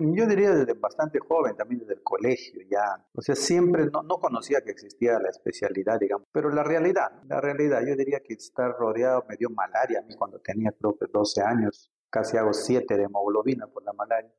Yo diría desde bastante joven, también desde el colegio ya. O sea, siempre no, no conocía que existía la especialidad, digamos. Pero la realidad, la realidad, yo diría que estar rodeado me dio malaria a mí cuando tenía creo que 12 años. Casi hago 7 de hemoglobina por la malaria.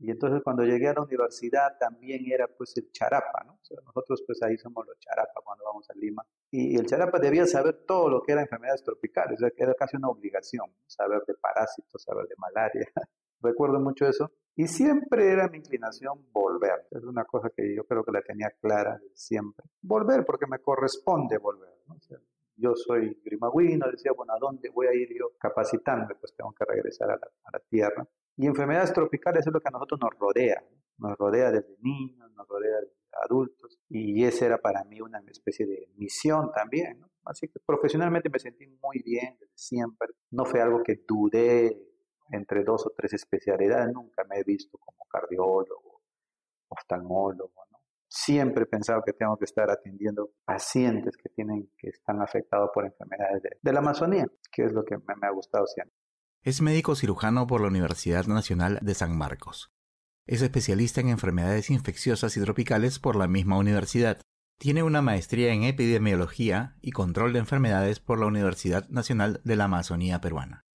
Y entonces cuando llegué a la universidad también era pues el charapa, ¿no? O sea, nosotros pues ahí somos los charapa cuando vamos a Lima. Y el charapa debía saber todo lo que era enfermedades tropicales, o sea, era casi una obligación, saber de parásitos, saber de malaria. Recuerdo mucho eso. Y siempre era mi inclinación volver. Es una cosa que yo creo que la tenía clara siempre. Volver porque me corresponde volver. ¿no? O sea, yo soy grimagüino, decía, bueno, ¿a dónde voy a ir yo capacitándome? Pues tengo que regresar a la, a la tierra. Y enfermedades tropicales es lo que a nosotros nos rodea, nos rodea desde niños, nos rodea desde adultos, y esa era para mí una especie de misión también, ¿no? Así que profesionalmente me sentí muy bien desde siempre, no fue algo que dudé entre dos o tres especialidades, nunca me he visto como cardiólogo, oftalmólogo, ¿no? Siempre he pensado que tengo que estar atendiendo pacientes que tienen, que están afectados por enfermedades de, la Amazonía, que es lo que me, me ha gustado siempre. Es médico cirujano por la Universidad Nacional de San Marcos. Es especialista en enfermedades infecciosas y tropicales por la misma universidad. Tiene una maestría en epidemiología y control de enfermedades por la Universidad Nacional de la Amazonía Peruana.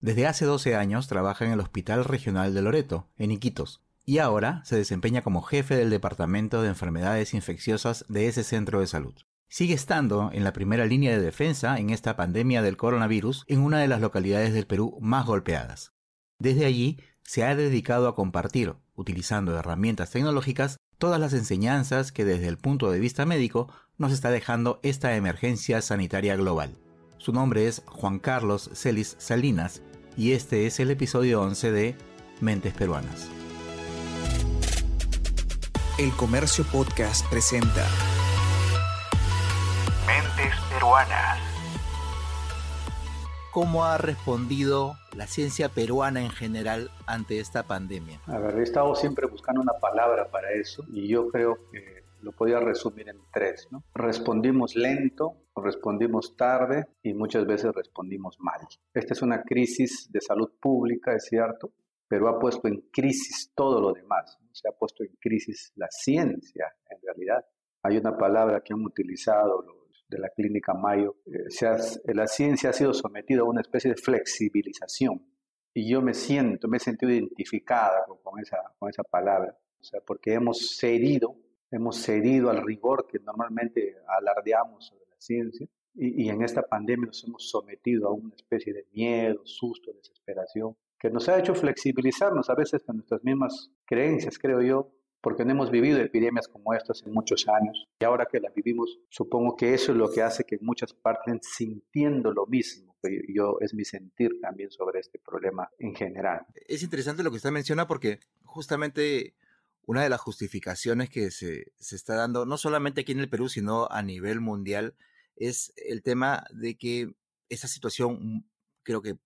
Desde hace 12 años trabaja en el Hospital Regional de Loreto, en Iquitos, y ahora se desempeña como jefe del Departamento de Enfermedades Infecciosas de ese centro de salud. Sigue estando en la primera línea de defensa en esta pandemia del coronavirus en una de las localidades del Perú más golpeadas. Desde allí se ha dedicado a compartir, utilizando herramientas tecnológicas, todas las enseñanzas que desde el punto de vista médico nos está dejando esta emergencia sanitaria global. Su nombre es Juan Carlos Celis Salinas y este es el episodio 11 de Mentes Peruanas. El Comercio Podcast presenta Mentes Peruanas. ¿Cómo ha respondido la ciencia peruana en general ante esta pandemia? A ver, he estado siempre buscando una palabra para eso y yo creo que lo podía resumir en tres, ¿no? Respondimos lento, respondimos tarde y muchas veces respondimos mal. Esta es una crisis de salud pública, es cierto, pero ha puesto en crisis todo lo demás. Se ha puesto en crisis la ciencia, en realidad. Hay una palabra que han utilizado los de la clínica Mayo, eh, se ha, la ciencia ha sido sometida a una especie de flexibilización. Y yo me siento, me he sentido identificada con, con, esa, con esa palabra, o sea, porque hemos cedido, hemos cedido al rigor que normalmente alardeamos sobre la ciencia, y, y en esta pandemia nos hemos sometido a una especie de miedo, susto, desesperación, que nos ha hecho flexibilizarnos a veces con nuestras mismas creencias, creo yo, porque no hemos vivido epidemias como estas en muchos años y ahora que las vivimos, supongo que eso es lo que hace que en muchas partes sintiendo lo mismo. Que yo es mi sentir también sobre este problema en general. Es interesante lo que usted menciona porque justamente una de las justificaciones que se, se está dando, no solamente aquí en el Perú, sino a nivel mundial, es el tema de que esa situación creo que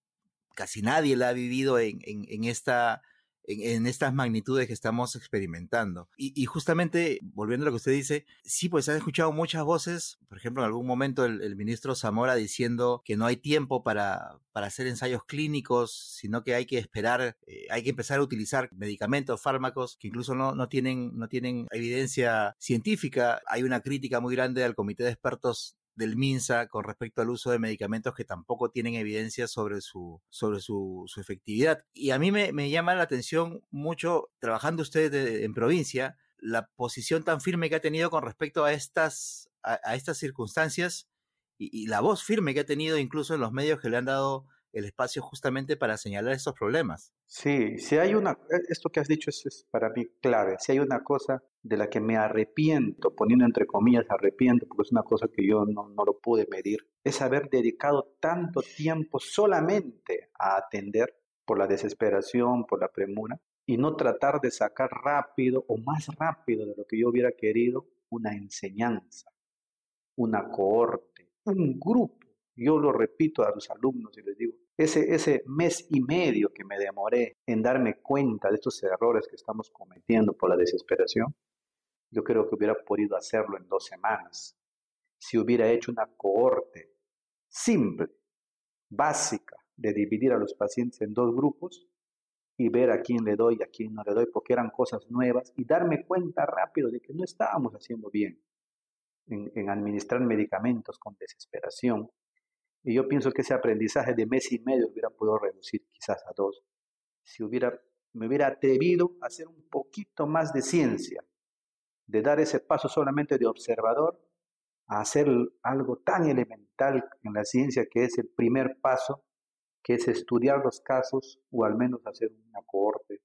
casi nadie la ha vivido en, en, en esta en, estas magnitudes que estamos experimentando. Y, justamente, volviendo a lo que usted dice, sí, pues han escuchado muchas voces, por ejemplo, en algún momento el, ministro Zamora diciendo que no hay tiempo para, para hacer ensayos clínicos, sino que hay que esperar, eh, hay que empezar a utilizar medicamentos, fármacos que incluso no, no, tienen, no tienen evidencia científica. Hay una crítica muy grande al comité de expertos del MINSA con respecto al uso de medicamentos que tampoco tienen evidencia sobre su, sobre su, su efectividad. Y a mí me, llama la atención mucho, trabajando usted en provincia, la posición tan firme que ha tenido con respecto a estas, a, estas circunstancias y, la voz firme que ha tenido incluso en los medios que le han dado el espacio justamente para señalar estos problemas. Sí, si hay una, esto que has dicho es, es, para mí clave, si hay una cosa de la que me arrepiento, poniendo entre comillas arrepiento, porque es una cosa que yo no, no lo pude medir, es haber dedicado tanto tiempo solamente a atender por la desesperación, por la premura, y no tratar de sacar rápido o más rápido de lo que yo hubiera querido una enseñanza, una cohorte, un grupo. Yo lo repito a los alumnos y les digo, ese, mes y medio que me demoré en darme cuenta de estos errores que estamos cometiendo por la desesperación, yo creo que hubiera podido hacerlo en dos semanas. Si hubiera hecho una cohorte simple, básica, de dividir a los pacientes en dos grupos, y ver a quién le doy y a quién no le doy, porque eran cosas nuevas, y darme cuenta rápido de que no estábamos haciendo bien en, en administrar medicamentos con desesperación. Y yo pienso que ese aprendizaje de mes y medio hubiera podido reducir quizás a dos, si hubiera, me hubiera atrevido a hacer un poquito más de ciencia, de dar ese paso solamente de observador a hacer algo tan elemental en la ciencia que es el primer paso que es estudiar los casos o al menos hacer una cohorte.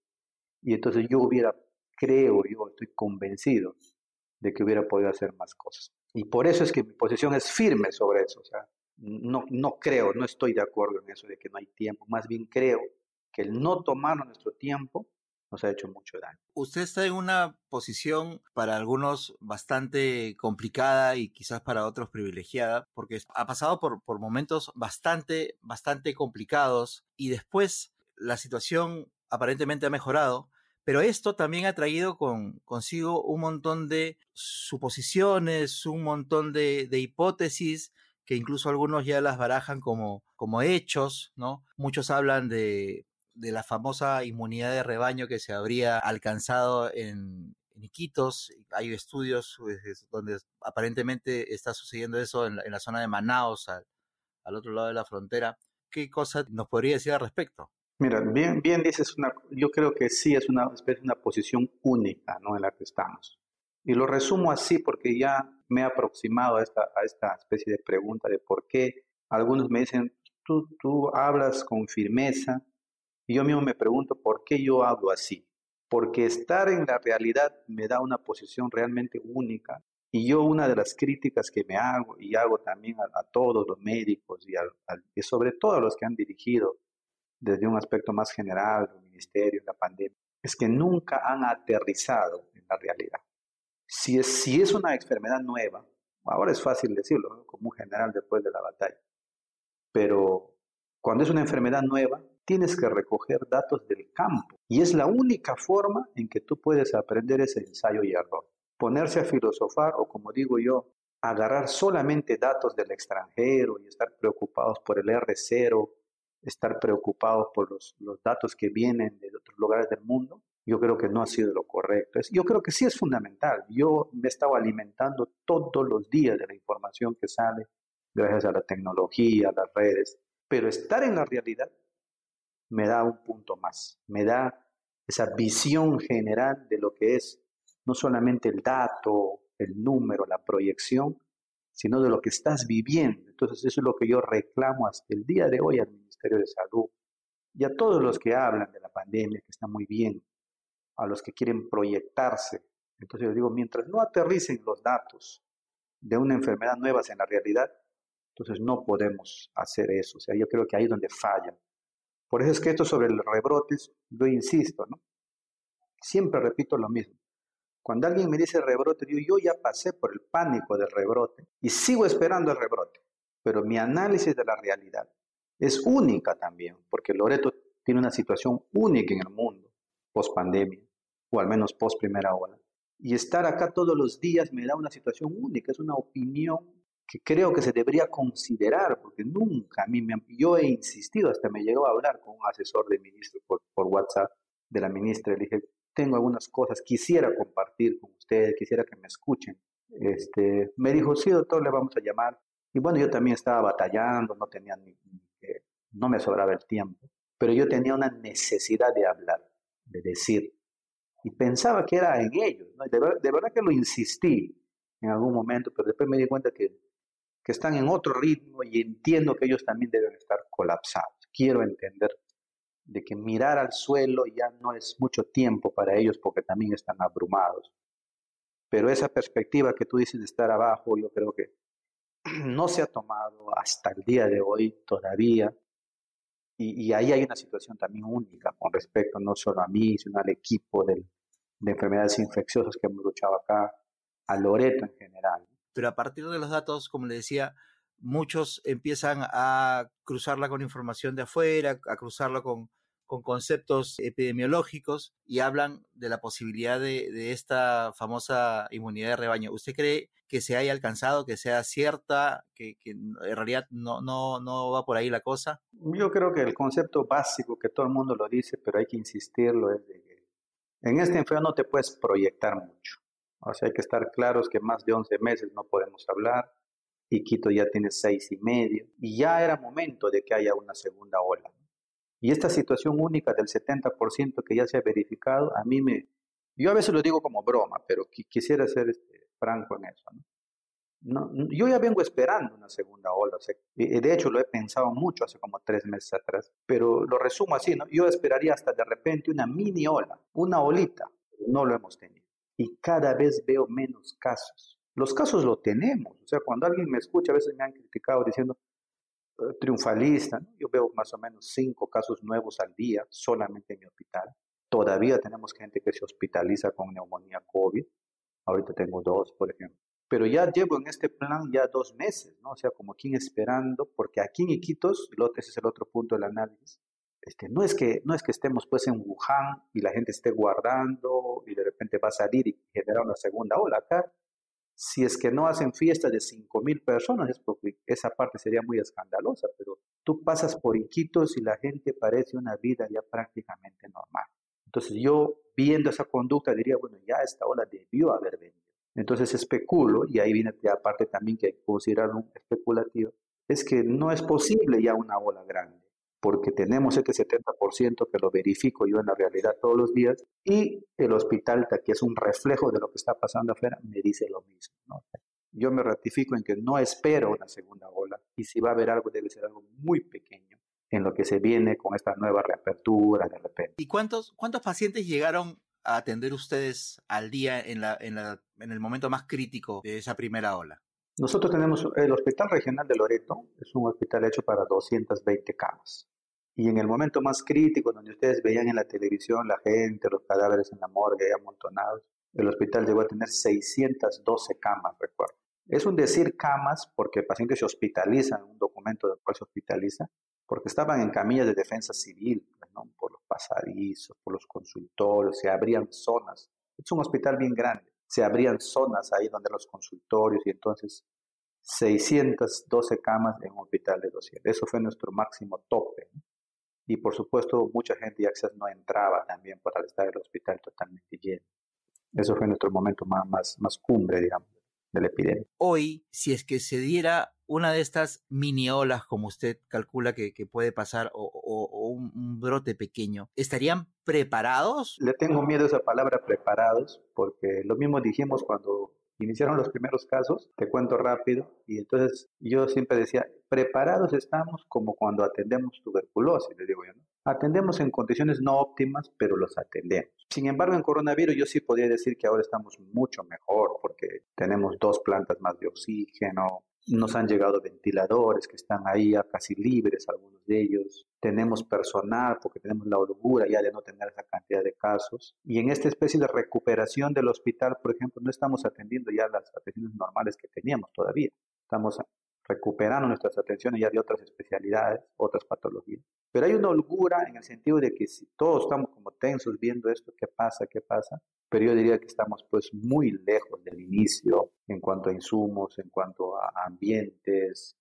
Y entonces yo hubiera, creo, yo estoy convencido de que hubiera podido hacer más cosas. Y por eso es que mi posición es firme sobre eso. O sea, no, no creo, no estoy de acuerdo en eso de que no hay tiempo. Más bien creo que el no tomar nuestro tiempo nos ha hecho mucho daño. Usted está en una posición para algunos bastante complicada y quizás para otros privilegiada, porque ha pasado por, por momentos bastante, bastante complicados y después la situación aparentemente ha mejorado, pero esto también ha traído con, consigo un montón de suposiciones, un montón de, de hipótesis que incluso algunos ya las barajan como, como hechos, ¿no? Muchos hablan de de la famosa inmunidad de rebaño que se habría alcanzado en, Iquitos. Hay estudios pues, donde aparentemente está sucediendo eso en la, zona de Manaus, al, otro lado de la frontera. ¿Qué cosa nos podría decir al respecto? Mira, bien, bien dices, una, yo creo que sí es una especie una posición única ¿no? en la que estamos. Y lo resumo así porque ya me he aproximado a esta, a esta especie de pregunta de por qué algunos me dicen, tú, tú hablas con firmeza, y yo mismo me pregunto por qué yo hablo así. Porque estar en la realidad me da una posición realmente única. Y yo una de las críticas que me hago y hago también a, todos los médicos y, sobre todo a los que han dirigido desde un aspecto más general el ministerio, la pandemia, es que nunca han aterrizado en la realidad. Si es, si es una enfermedad nueva, ahora es fácil decirlo, como un general después de la batalla, pero cuando es una enfermedad nueva, tienes que recoger datos del campo. Y es la única forma en que tú puedes aprender ese ensayo y error. Ponerse a filosofar o, como digo yo, agarrar solamente datos del extranjero y estar preocupados por el R0, estar preocupados por los, los datos que vienen de otros lugares del mundo, yo creo que no ha sido lo correcto. Yo creo que sí es fundamental. Yo me he estado alimentando todos los días de la información que sale gracias a la tecnología, a las redes, pero estar en la realidad me da un punto más, me da esa visión general de lo que es no solamente el dato, el número, la proyección, sino de lo que estás viviendo. Entonces eso es lo que yo reclamo hasta el día de hoy al Ministerio de Salud y a todos los que hablan de la pandemia, que está muy bien, a los que quieren proyectarse. Entonces yo digo, mientras no aterricen los datos de una enfermedad nueva en la realidad, entonces no podemos hacer eso. O sea, yo creo que ahí es donde fallan. Por eso es que esto sobre los rebrotes, yo insisto, ¿no? Siempre repito lo mismo. Cuando alguien me dice rebrote, digo, yo ya pasé por el pánico del rebrote y sigo esperando el rebrote. Pero mi análisis de la realidad es única también, porque Loreto tiene una situación única en el mundo, post pandemia, o al menos post primera ola. Y estar acá todos los días me da una situación única, es una opinión que creo que se debería considerar, porque nunca a mí me yo he insistido, hasta me llegó a hablar con un asesor de ministro por, por WhatsApp de la ministra, le dije, tengo algunas cosas, quisiera compartir con ustedes, quisiera que me escuchen. Este, me dijo, sí, doctor, le vamos a llamar. Y bueno, yo también estaba batallando, no tenía ni, no me sobraba el tiempo, pero yo tenía una necesidad de hablar, de decir, y pensaba que era en ellos, de, de verdad que lo insistí en algún momento, pero después me di cuenta que que están en otro ritmo y entiendo que ellos también deben estar colapsados. Quiero entender de que mirar al suelo ya no es mucho tiempo para ellos porque también están abrumados. Pero esa perspectiva que tú dices de estar abajo, yo creo que no se ha tomado hasta el día de hoy todavía. Y, ahí hay una situación también única con respecto no solo a mí, sino al equipo de enfermedades infecciosas que hemos luchado acá, a Loreto en general. Pero a partir de los datos, como le decía, muchos empiezan a cruzarla con información de afuera, a cruzarla con, con conceptos epidemiológicos y hablan de la posibilidad de, esta famosa inmunidad de rebaño. ¿Usted cree que se haya alcanzado, que sea cierta, que, en realidad no, no, no va por ahí la cosa? Yo creo que el concepto básico que todo el mundo lo dice, pero hay que insistirlo, es de que en este enfermo no te puedes proyectar mucho. O sea, hay que estar claros que más de 11 meses no podemos hablar y Quito ya tiene seis y medio y ya era momento de que haya una segunda ola. Y esta situación única del 70% que ya se ha verificado, a mí me... Yo a veces lo digo como broma, pero quisiera ser este, franco en eso. ¿no? yo ya vengo esperando una segunda ola. de hecho, lo he pensado mucho hace como tres meses atrás, pero lo resumo así, ¿no? Yo esperaría hasta de repente una mini ola, una olita. No lo hemos tenido. Y cada vez veo menos casos. Los casos lo tenemos. O sea, cuando alguien me escucha, a veces me han criticado diciendo, triunfalista. Yo veo más o menos cinco casos nuevos al día solamente en mi hospital. Todavía tenemos gente que se hospitaliza con neumonía COVID. Ahorita tengo dos, por ejemplo. Pero ya llevo en este plan ya dos meses, ¿no? O sea, como aquí esperando, porque aquí en Iquitos, ese es el otro punto del análisis, este, no, es que, no es que estemos pues en Wuhan y la gente esté guardando y de repente va a salir y generar una segunda ola. Acá si es que no hacen fiesta de 5.000 personas, es porque esa parte sería muy escandalosa, pero tú pasas por Iquitos y la gente parece una vida ya prácticamente normal. Entonces yo viendo esa conducta diría, bueno, ya esta ola debió haber venido. Entonces especulo, y ahí viene la parte también que hay que considerar un especulativo, es que no es posible ya una ola grande porque tenemos este 70% que lo verifico yo en la realidad todos los días, y el hospital, que es un reflejo de lo que está pasando afuera, me dice lo mismo. Yo me ratifico en que no espero una segunda ola, y si va a haber algo, debe ser algo muy pequeño en lo que se viene con esta nueva reapertura de repente. ¿Y cuántos, cuántos pacientes llegaron a atender ustedes al día en, la, en, la, en el momento más crítico de esa primera ola? Nosotros tenemos el Hospital Regional de Loreto, es un hospital hecho para 220 camas. Y en el momento más crítico, donde ustedes veían en la televisión la gente, los cadáveres en la morgue amontonados, el hospital llegó a tener 612 camas, recuerdo. Es un decir camas porque el paciente se hospitaliza, en un documento del cual se hospitaliza, porque estaban en camillas de defensa civil, pues, por los pasadizos, por los consultorios, se abrían zonas. Es un hospital bien grande se abrían zonas ahí donde los consultorios y entonces 612 camas en un hospital de 200. Eso fue nuestro máximo tope. Y por supuesto, mucha gente ya no entraba también para estar el hospital totalmente lleno. Eso fue nuestro momento más, más, más cumbre, digamos de la epidemia. Hoy, si es que se diera una de estas mini olas, como usted calcula que, puede pasar, o, un, brote pequeño, ¿estarían preparados? Le tengo miedo a esa palabra preparados, porque lo mismo dijimos cuando iniciaron los primeros casos, te cuento rápido, y entonces yo siempre decía, preparados estamos como cuando atendemos tuberculosis, le digo yo, ¿no? Atendemos en condiciones no óptimas, pero los atendemos. Sin embargo, en coronavirus yo sí podría decir que ahora estamos mucho mejor porque tenemos dos plantas más de oxígeno, nos han llegado ventiladores que están ahí casi libres, algunos de ellos. Tenemos personal porque tenemos la holgura ya de no tener esa cantidad de casos. Y en esta especie de recuperación del hospital, por ejemplo, no estamos atendiendo ya las atenciones normales que teníamos todavía. Estamos recuperando nuestras atenciones ya de otras especialidades, otras patologías. Pero hay una holgura en el sentido de que si todos estamos como tensos viendo esto, ¿qué pasa? ¿Qué pasa? Pero yo diría que estamos pues muy lejos del inicio en cuanto a insumos, en cuanto a ambientes,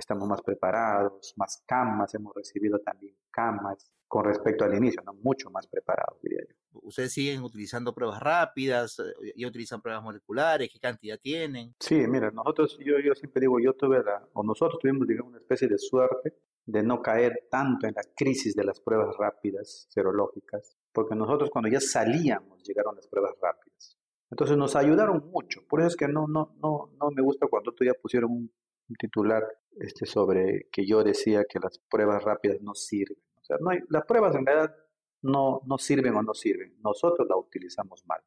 estamos más preparados, más camas, hemos recibido también camas con respecto al inicio, ¿no? mucho más preparados, diría yo. ¿Ustedes siguen utilizando pruebas rápidas? Eh, ¿Y utilizan pruebas moleculares? ¿Qué cantidad tienen? Sí, mira, nosotros, yo, yo siempre digo, yo tuve la, o nosotros tuvimos, digamos, una especie de suerte de no caer tanto en la crisis de las pruebas rápidas serológicas, porque nosotros cuando ya salíamos llegaron las pruebas rápidas. Entonces nos ayudaron mucho, por eso es que no, no, no, no me gusta cuando tú ya pusieron un titular este, sobre que yo decía que las pruebas rápidas no sirven no hay, las pruebas en realidad no, no sirven o no sirven. Nosotros la utilizamos mal.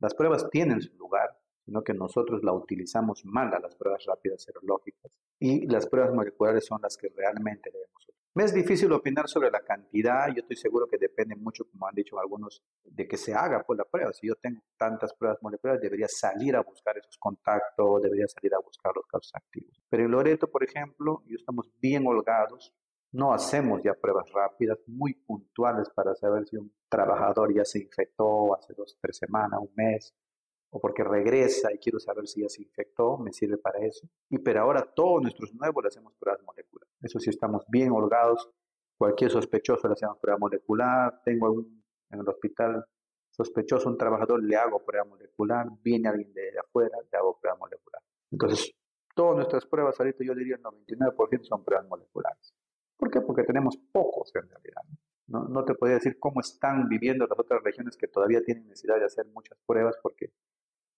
Las pruebas tienen su lugar, sino que nosotros la utilizamos mal a las pruebas rápidas serológicas y las pruebas moleculares son las que realmente debemos utilizar. Me es difícil opinar sobre la cantidad, yo estoy seguro que depende mucho, como han dicho algunos, de que se haga por la prueba. Si yo tengo tantas pruebas moleculares, debería salir a buscar esos contactos, debería salir a buscar los casos activos. Pero en Loreto, por ejemplo, yo estamos bien holgados No hacemos ya pruebas rápidas, muy puntuales para saber si un trabajador ya se infectó hace dos, tres semanas, un mes, o porque regresa y quiero saber si ya se infectó, me sirve para eso. Y pero ahora todos nuestros nuevos le hacemos pruebas moleculares. Eso sí estamos bien holgados. Cualquier sospechoso le hacemos prueba molecular. Tengo algún, en el hospital sospechoso, un trabajador, le hago prueba molecular. Viene alguien de afuera, le hago prueba molecular. Entonces, todas nuestras pruebas ahorita yo diría el 99% son pruebas moleculares. ¿Por qué? Porque tenemos pocos en realidad. No, no te podría decir cómo están viviendo las otras regiones que todavía tienen necesidad de hacer muchas pruebas porque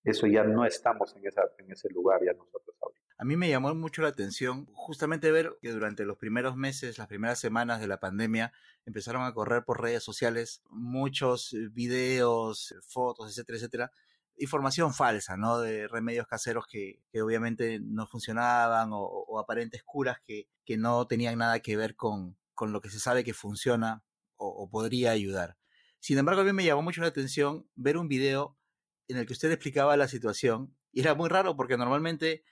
eso ya no estamos en, esa, en ese lugar ya nosotros ahorita. A mí me llamó mucho la atención justamente ver que durante los primeros meses, las primeras semanas de la pandemia, empezaron a correr por redes sociales muchos videos, fotos, etcétera, etcétera, información falsa, ¿no? De remedios caseros que, obviamente no funcionaban o, o aparentes curas que, que, no tenían nada que ver con, con lo que se sabe que funciona o, o, podría ayudar. Sin embargo, a mí me llamó mucho la atención ver un video en el que usted explicaba la situación y era muy raro porque normalmente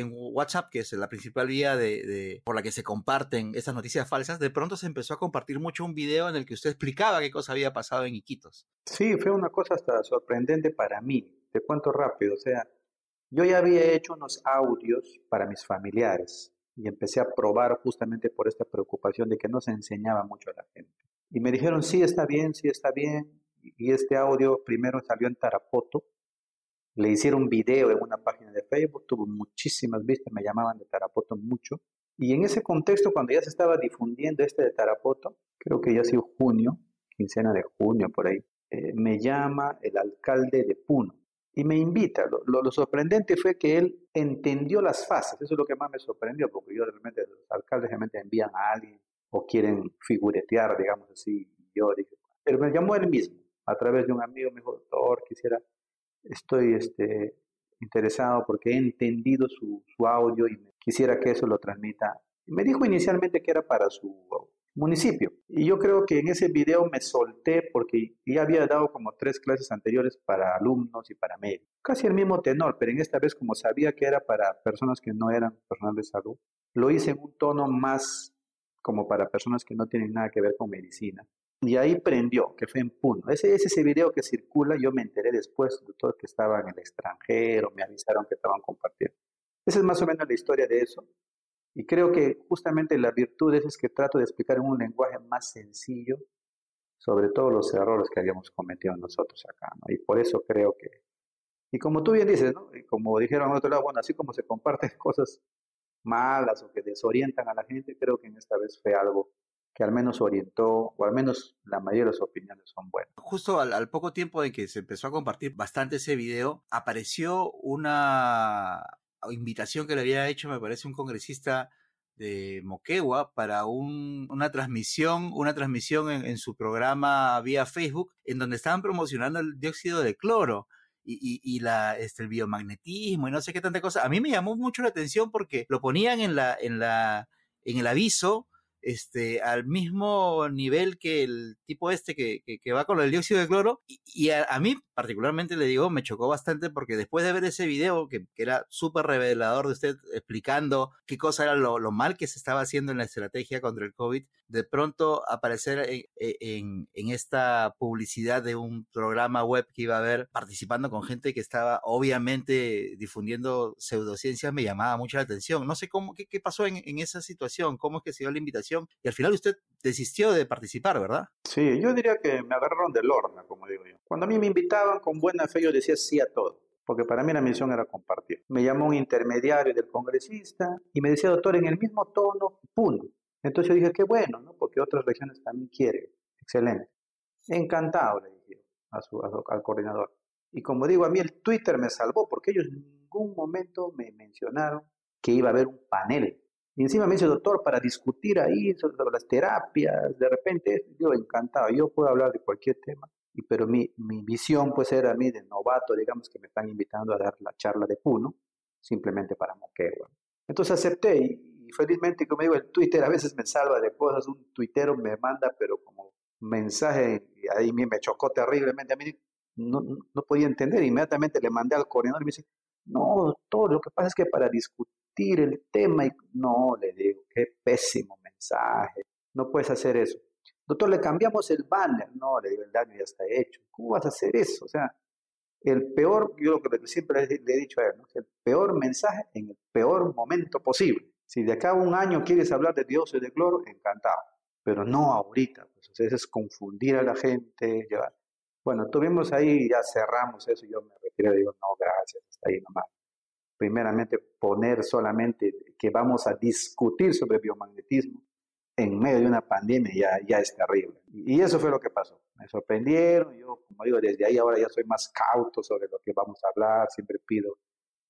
en WhatsApp, que es la principal vía de, de, por la que se comparten esas noticias falsas, de pronto se empezó a compartir mucho un video en el que usted explicaba qué cosa había pasado en Iquitos. Sí, fue una cosa hasta sorprendente para mí. Te cuento rápido, o sea, yo ya había hecho unos audios para mis familiares y empecé a probar justamente por esta preocupación de que no se enseñaba mucho a la gente. Y me dijeron, sí, está bien, sí, está bien. Y este audio primero salió en Tarapoto, le hicieron un video en una página de Facebook, tuvo muchísimas vistas, me llamaban de Tarapoto mucho. Y en ese contexto, cuando ya se estaba difundiendo este de Tarapoto, creo que ya ha sido junio, quincena de junio por ahí, eh, me llama el alcalde de Puno y me invita. Lo, lo, sorprendente fue que él entendió las fases, eso es lo que más me sorprendió, porque yo realmente, los alcaldes realmente envían a alguien o quieren figuretear, digamos así. Yo pero me llamó él mismo, a través de un amigo, me dijo, doctor, quisiera estoy este, interesado porque he entendido su, su audio y quisiera que eso lo transmita. Me dijo inicialmente que era para su municipio. Y yo creo que en ese video me solté porque ya había dado como tres clases anteriores para alumnos y para médicos. Casi el mismo tenor, pero en esta vez como sabía que era para personas que no eran personal de salud, lo hice en un tono más como para personas que no tienen nada que ver con medicina. Y ahí prendió, que fue en Puno. Ese es ese video que circula, yo me enteré después, de todo que estaba en el extranjero, me avisaron que estaban compartiendo. Esa es más o menos la historia de eso. Y creo que justamente la virtud es que trato de explicar en un lenguaje más sencillo sobre todos los errores que habíamos cometido nosotros acá. Y por eso creo que... Y como tú bien dices, ¿no? y como dijeron al otro lado, bueno, así como se comparten cosas malas o que desorientan a la gente, creo que en esta vez fue algo que al menos orientó, o al menos la mayoría de las opiniones son buenas. Justo al, poco tiempo de que se empezó a compartir bastante ese video, apareció una invitación que le había hecho, me parece, un congresista de Moquegua para un, una transmisión, una transmisión en, su programa vía Facebook, en donde estaban promocionando el dióxido de cloro. Y, y, y la, este, el biomagnetismo y no sé qué tanta cosa. A mí me llamó mucho la atención porque lo ponían en la, en la, en el aviso este, al mismo nivel que el tipo este que, que, va con el dióxido de cloro. Y, a, a, mí, particularmente, le digo, me chocó bastante porque después de ver ese video, que, que era súper revelador de usted explicando qué cosa era lo, lo, mal que se estaba haciendo en la estrategia contra el COVID, de pronto aparecer en, en, en esta publicidad de un programa web que iba a haber participando con gente que estaba obviamente difundiendo pseudociencias, me llamaba mucho la atención. No sé cómo, qué, qué pasó en, en esa situación, cómo es que se dio la invitación y al final usted desistió de participar, ¿verdad? Sí, yo diría que me agarraron del horno, como digo yo. Cuando a mí me invitaban con buena fe, yo decía sí a todo, porque para mí la misión era compartir. Me llamó un intermediario del congresista y me decía, doctor, en el mismo tono, punto. Entonces yo dije, qué bueno, ¿no? Porque otras regiones también quieren. Excelente. Encantado, le dije a su, a su, al coordinador. Y como digo, a mí el Twitter me salvó, porque ellos en ningún momento me mencionaron que iba a haber un panel y encima me dice, doctor, para discutir ahí sobre las terapias, de repente, yo encantado, yo puedo hablar de cualquier tema, y, pero mi, mi visión pues era a mí de novato, digamos que me están invitando a dar la charla de Puno, simplemente para Moquegua. Entonces acepté y, y, felizmente, como digo, el Twitter a veces me salva de cosas, un tuitero me manda, pero como mensaje, y ahí me chocó terriblemente, a mí no, no podía entender, inmediatamente le mandé al coordinador y me dice, no, doctor, lo que pasa es que para discutir discutir el tema y no, le digo, qué pésimo mensaje, no puedes hacer eso. Doctor, le cambiamos el banner, no, le digo, el daño ya está hecho, ¿cómo vas a hacer eso? O sea, el peor, yo lo que siempre le, he dicho a él, el peor mensaje en el peor momento posible. Si de acá a un año quieres hablar de y de cloro, encantado, pero no ahorita, pues, o es confundir a la gente, llevar. Bueno, tuvimos ahí, ya cerramos eso, yo me retiré, digo, no, gracias, está ahí nomás. Primeramente, poner solamente que vamos a discutir sobre biomagnetismo en medio de una pandemia ya, ya es terrible. Y eso fue lo que pasó. Me sorprendieron, yo, como digo, desde ahí ahora ya soy más cauto sobre lo que vamos a hablar, siempre pido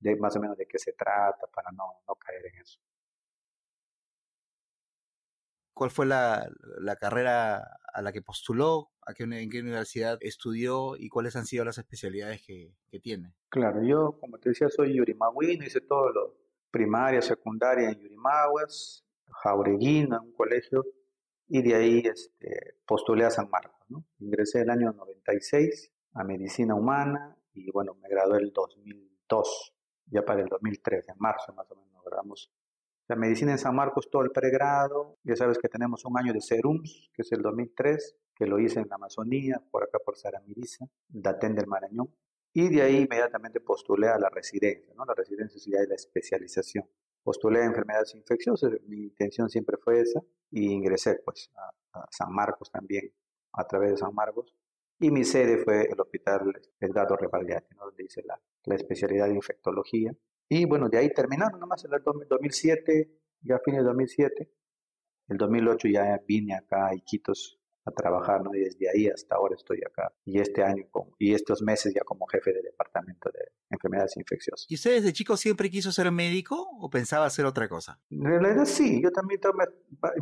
de más o menos de qué se trata para no, no caer en eso. ¿Cuál fue la, la carrera a la que postuló? ¿A qué, ¿En qué universidad estudió? ¿Y cuáles han sido las especialidades que, que tiene? Claro, yo, como te decía, soy yurimagüino, hice todo lo primaria, secundaria en Yurimaguas, Jaureguín, un colegio, y de ahí este, postulé a San Marcos. ¿no? Ingresé el año 96 a Medicina Humana y bueno, me gradué el 2002, ya para el 2003, en marzo más o menos nos graduamos. La medicina en San Marcos, todo el pregrado, ya sabes que tenemos un año de serums, que es el 2003, que lo hice en la Amazonía, por acá por Saramiriza, Datén del Marañón, y de ahí inmediatamente postulé a la residencia, ¿no? La residencia es la especialización. Postulé a enfermedades infecciosas, mi intención siempre fue esa, y ingresé pues a, San Marcos también, a través de San Marcos, y mi sede fue el Hospital Edgardo Revaldiati, donde hice la, la, especialidad de infectología, y bueno, de ahí terminaron nomás en el 2007, ya a fines de 2007, el 2008 ya vine acá a Iquitos a trabajar, ¿no? Y desde ahí hasta ahora estoy acá. Y este año y estos meses ya como jefe de departamento de enfermedades infecciosas. ¿Y usted desde chico siempre quiso ser médico o pensaba hacer otra cosa? En realidad sí, yo también me,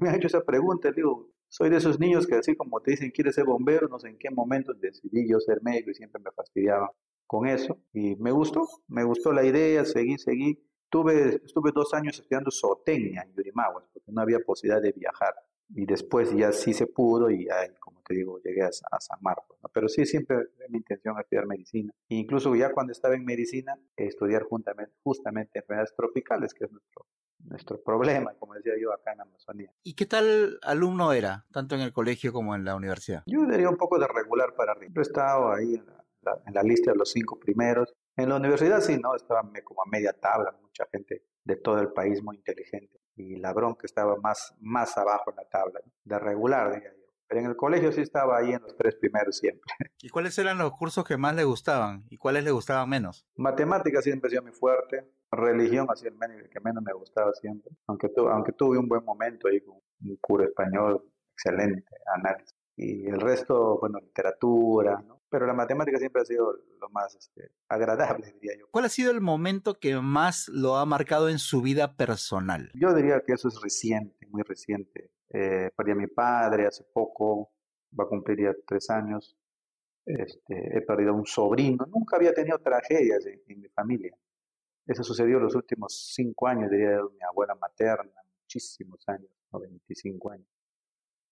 me han hecho esa pregunta, digo, soy de esos niños que así como te dicen, quieres ser bombero, no sé en qué momento decidí yo ser médico y siempre me fastidiaba con eso. Y me gustó, me gustó la idea, seguí, seguí. Tuve, estuve dos años estudiando zootecnia en Yurimaguas, porque no había posibilidad de viajar y después ya sí se pudo y ya, como te digo, llegué a, San Marcos. Pero sí, siempre mi intención estudiar medicina. E incluso ya cuando estaba en medicina, estudiar juntamente, justamente enfermedades tropicales, que es nuestro, nuestro problema, como decía yo, acá en Amazonía. ¿Y qué tal alumno era, tanto en el colegio como en la universidad? Yo diría un poco de regular para arriba. He estado ahí en la, en la lista de los cinco primeros. En la universidad sí, ¿no? Estaba como a media tabla, mucha gente de todo el país muy inteligente y la bronca estaba más, más abajo en la tabla, de regular, diría yo. Pero en el colegio sí estaba ahí en los tres primeros siempre. ¿Y cuáles eran los cursos que más le gustaban y cuáles le gustaban menos? Matemáticas siempre ha sido muy fuerte, religión ha sido el que menos me gustaba siempre, aunque, aunque tuve un buen momento ahí con un puro español, excelente análisis. Y el resto, bueno, literatura, ¿no? Pero la matemática siempre ha sido lo más este, agradable, diría yo. ¿Cuál ha sido el momento que más lo ha marcado en su vida personal? Yo diría que eso es reciente, muy reciente. Eh, perdí a mi padre hace poco, va a cumplir ya tres años. Este, he perdido a un sobrino. Nunca había tenido tragedias en, mi familia. Eso sucedió los últimos cinco años, diría de mi abuela materna, muchísimos años, 95 años.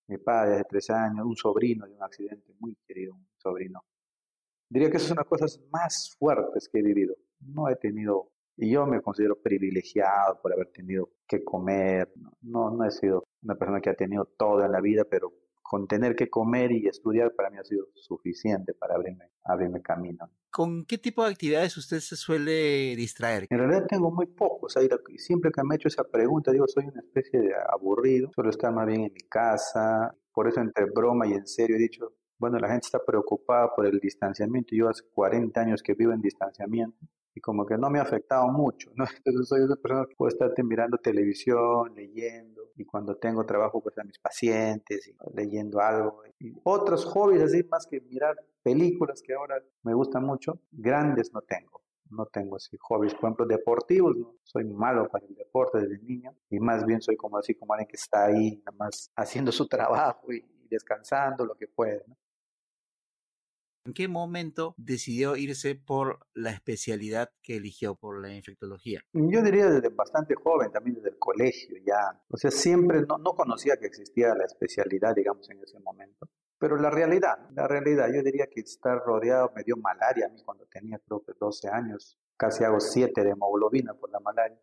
Mi padre hace tres años, un sobrino de un accidente muy querido, un sobrino Diría que esas son las cosas más fuertes que he vivido. No he tenido, y yo me considero privilegiado por haber tenido que comer. No, no he sido una persona que ha tenido todo en la vida, pero con tener que comer y estudiar para mí ha sido suficiente para abrirme, abrirme camino. ¿Con qué tipo de actividades usted se suele distraer? En realidad tengo muy pocos. Siempre que me he hecho esa pregunta, digo, soy una especie de aburrido. Suelo estar más bien en mi casa. Por eso entre broma y en serio he dicho, bueno, la gente está preocupada por el distanciamiento. Yo hace 40 años que vivo en distanciamiento y como que no me ha afectado mucho, ¿no? Entonces soy una persona que puede estar mirando televisión, leyendo, y cuando tengo trabajo pues a mis pacientes, leyendo algo. Y otros hobbies así, más que mirar películas que ahora me gustan mucho, grandes no tengo. No tengo así hobbies, por ejemplo, deportivos, ¿no? Soy malo para el deporte desde niño y más bien soy como así como alguien que está ahí nada más haciendo su trabajo y, descansando lo que puede, ¿no? ¿En qué momento decidió irse por la especialidad que eligió, por la infectología? Yo diría desde bastante joven, también desde el colegio ya. O sea, siempre no, no conocía que existía la especialidad, digamos, en ese momento. Pero la realidad, la realidad, yo diría que estar rodeado me dio malaria a mí cuando tenía creo que 12 años. Casi hago 7 de hemoglobina por la malaria.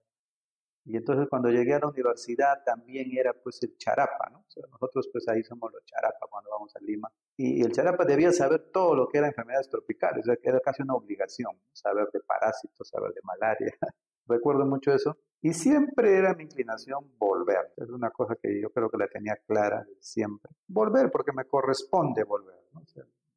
Y entonces cuando llegué a la universidad también era pues el charapa, ¿no? nosotros pues ahí somos los charapa cuando vamos a Lima. Y el charapa debía saber todo lo que era enfermedades tropicales, o sea, que era casi una obligación, saber de parásitos, saber de malaria. Recuerdo mucho eso. Y siempre era mi inclinación volver. Es una cosa que yo creo que la tenía clara siempre. Volver porque me corresponde volver. ¿no?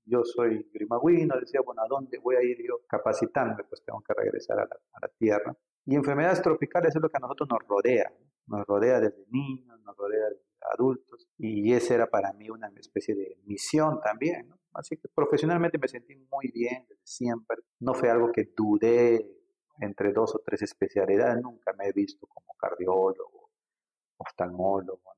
Yo soy grimagüino, decía, bueno, ¿a dónde voy a ir yo capacitándome? Pues tengo que regresar a la, tierra. Y enfermedades tropicales es lo que a nosotros nos rodea, nos rodea desde niños, nos rodea desde adultos, y esa era para mí una especie de misión también, ¿no? Así que profesionalmente me sentí muy bien desde siempre, no fue algo que dudé entre dos o tres especialidades, nunca me he visto como cardiólogo, oftalmólogo,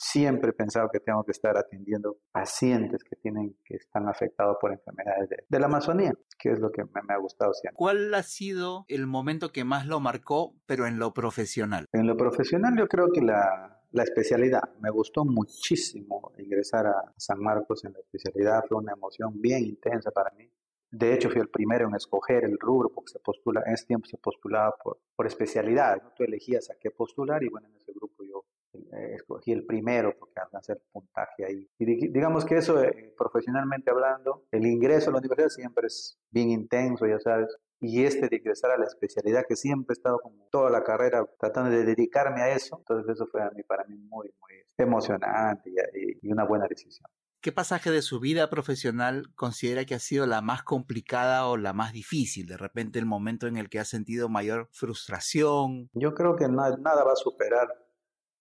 siempre he pensado que tengo que estar atendiendo pacientes que tienen que están afectados por enfermedades de, la Amazonía, que es lo que me, ha gustado siempre. ¿Cuál ha sido el momento que más lo marcó, pero en lo profesional? En lo profesional yo creo que la, la especialidad. Me gustó muchísimo ingresar a San Marcos en la especialidad, fue una emoción bien intensa para mí. De hecho, fui el primero en escoger el rubro porque se postula, en ese tiempo se postulaba por, por especialidad. ¿no? Tú elegías a qué postular y bueno, en ese grupo yo eh, escogí el primero porque alcancé el puntaje ahí. Y digamos que eso, eh, profesionalmente hablando, el ingreso a la universidad siempre es bien intenso, ya sabes. Y este de ingresar a la especialidad, que siempre he estado como toda la carrera tratando de dedicarme a eso, entonces eso fue a mí, para mí muy, muy emocionante y, y una buena decisión. ¿Qué pasaje de su vida profesional considera que ha sido la más complicada o la más difícil? De repente el momento en el que ha sentido mayor frustración. Yo creo que nada, nada va a superar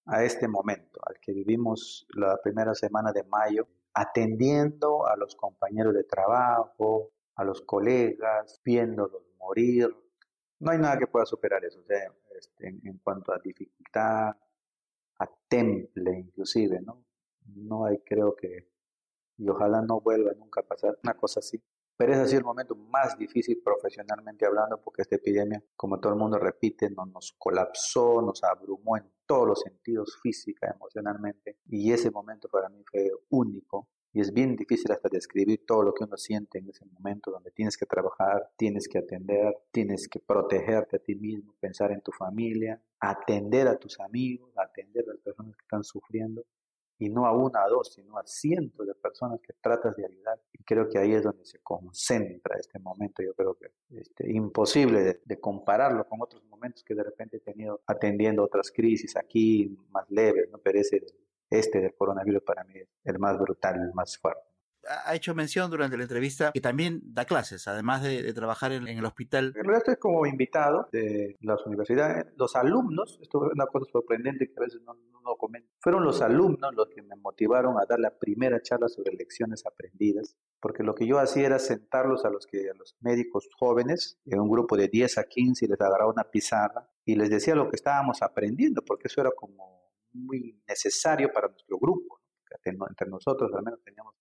a este momento, al que vivimos la primera semana de mayo, atendiendo a los compañeros de trabajo, a los colegas, viéndolos morir. No hay nada que pueda superar eso, este, en, cuanto a dificultad, a temple inclusive, ¿no? No hay, creo que, y ojalá no vuelva nunca a pasar una cosa así. Pero es así el momento más difícil profesionalmente hablando porque esta epidemia, como todo el mundo repite, no nos colapsó, nos abrumó en todos los sentidos, física, emocionalmente. Y ese momento para mí fue único. Y es bien difícil hasta describir todo lo que uno siente en ese momento donde tienes que trabajar, tienes que atender, tienes que protegerte a ti mismo, pensar en tu familia, atender a tus amigos, atender a las personas que están sufriendo y no a una, a dos, sino a cientos de personas que tratas de ayudar. Y creo que ahí es donde se concentra este momento. Yo creo que este, imposible de, compararlo con otros momentos que de repente he tenido atendiendo otras crisis aquí más leves, ¿no? pero ese, este del coronavirus para mí es el más brutal, el más fuerte ha hecho mención durante la entrevista que también da clases, además de, trabajar en, el hospital. En realidad estoy como invitado de las universidades. Los alumnos, esto es una cosa sorprendente que a veces no, no comento, fueron los alumnos los que me motivaron a dar la primera charla sobre lecciones aprendidas, porque lo que yo hacía era sentarlos a los, que, a los médicos jóvenes en un grupo de 10 a 15 y les agarraba una pizarra y les decía lo que estábamos aprendiendo, porque eso era como muy necesario para nuestro grupo. Entre nosotros al menos teníamos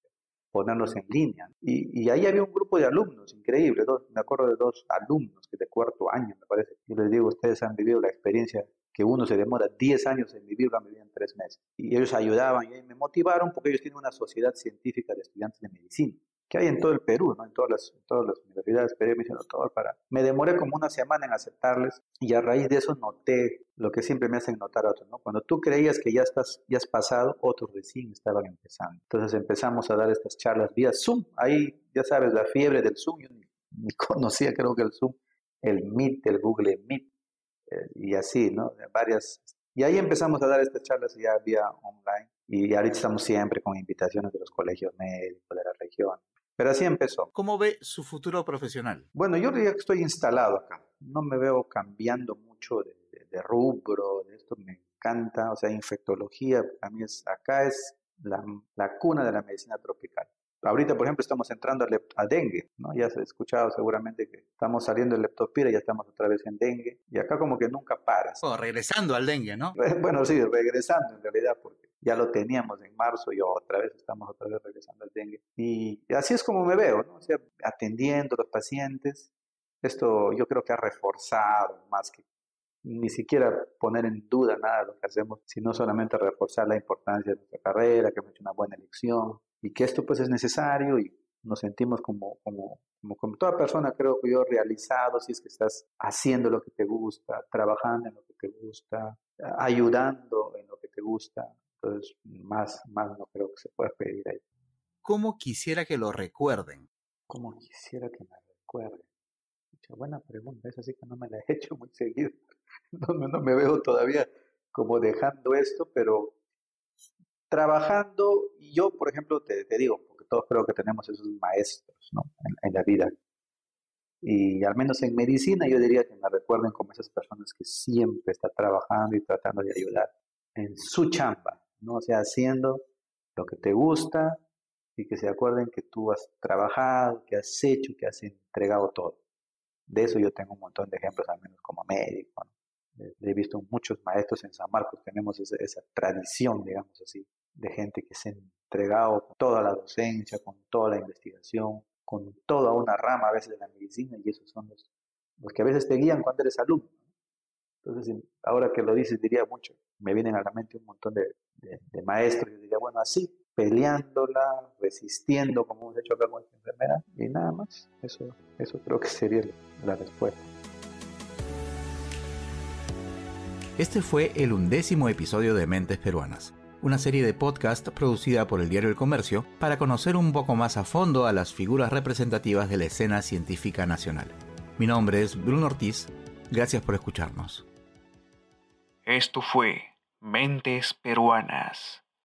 que ponerlos en línea. Y, ahí había un grupo de alumnos, increíble, dos, me acuerdo de dos alumnos que de cuarto año, me parece. Yo les digo, ustedes han vivido la experiencia que uno se demora 10 años en vivir, la vivido en 3 meses. Y ellos ayudaban y me motivaron porque ellos tienen una sociedad científica de estudiantes de medicina que hay en todo el Perú, ¿no? en, todas las, todas las universidades, me todo para... Me demoré como una semana en aceptarles y a raíz de eso noté lo que siempre me hacen notar otros, ¿no? Cuando tú creías que ya, estás, ya has pasado, otros recién estaban empezando. Entonces empezamos a dar estas charlas vía Zoom, ahí ya sabes, la fiebre del Zoom, yo ni, conocía creo que el Zoom, el Meet, el Google Meet, eh, y así, ¿no? Varias... Y ahí empezamos a dar estas charlas ya vía online. Y ahorita estamos siempre con invitaciones de los colegios médicos de la región. Pero así empezó. ¿Cómo ve su futuro profesional? Bueno, yo diría que estoy instalado acá. No me veo cambiando mucho de, rubro, de esto me encanta. O sea, infectología, a mí es, acá es la, la cuna de la medicina tropical. Ahorita, por ejemplo, estamos entrando a, dengue, ¿no? Ya se ha escuchado seguramente que estamos saliendo del leptospira, ya estamos otra vez en dengue. Y acá como que nunca paras. Oh, regresando al dengue, ¿no? Bueno, sí, regresando en realidad, porque ya lo teníamos en marzo y otra vez estamos otra vez regresando al dengue. Y así es como me veo, ¿no? O sea, atendiendo a los pacientes. Esto yo creo que ha reforzado más que ni siquiera poner en duda nada de lo que hacemos, sino solamente reforzar la importancia de nuestra carrera, que hemos hecho una buena elección, y que esto pues es necesario y nos sentimos como, como, como, como toda persona, creo que yo, realizado, si es que estás haciendo lo que te gusta, trabajando en lo que te gusta, ayudando en lo que te gusta. Entonces, más, más no creo que se pueda pedir ahí. ¿Cómo quisiera que lo recuerden? ¿Cómo quisiera que me recuerden? Mucha buena pregunta, esa sí que no me la he hecho muy seguido. No, no me veo todavía como dejando esto, pero trabajando, y yo, por ejemplo, te, digo, porque todos creo que tenemos esos maestros ¿no? en, la vida. Y al menos en medicina yo diría que me recuerden como esas personas que siempre están trabajando y tratando de ayudar en su chamba, ¿no? Sea, haciendo lo que te gusta y que se acuerden que tú has trabajado, que has hecho, que has entregado todo. De eso yo tengo un montón de ejemplos, al menos como médico. He visto muchos maestros en San Marcos, tenemos esa tradición, digamos así, de gente que se ha entregado con toda la docencia, con toda la investigación, con toda una rama a veces de la medicina, y esos son los, los que a veces te guían cuando eres alumno. Entonces, ahora que lo dices, diría mucho, me vienen a la mente un montón de, de, maestros, y diría, bueno, así, peleándola, resistiendo, como hemos hecho acá con esta enfermera, y nada más, eso, eso creo que sería la respuesta. Este fue el undécimo episodio de Mentes Peruanas una serie de podcast producida por el diario El Comercio para conocer un poco más a fondo a las figuras representativas de la escena científica nacional. Mi nombre es Bruno Ortiz, gracias por escucharnos. Esto fue Mentes Peruanas.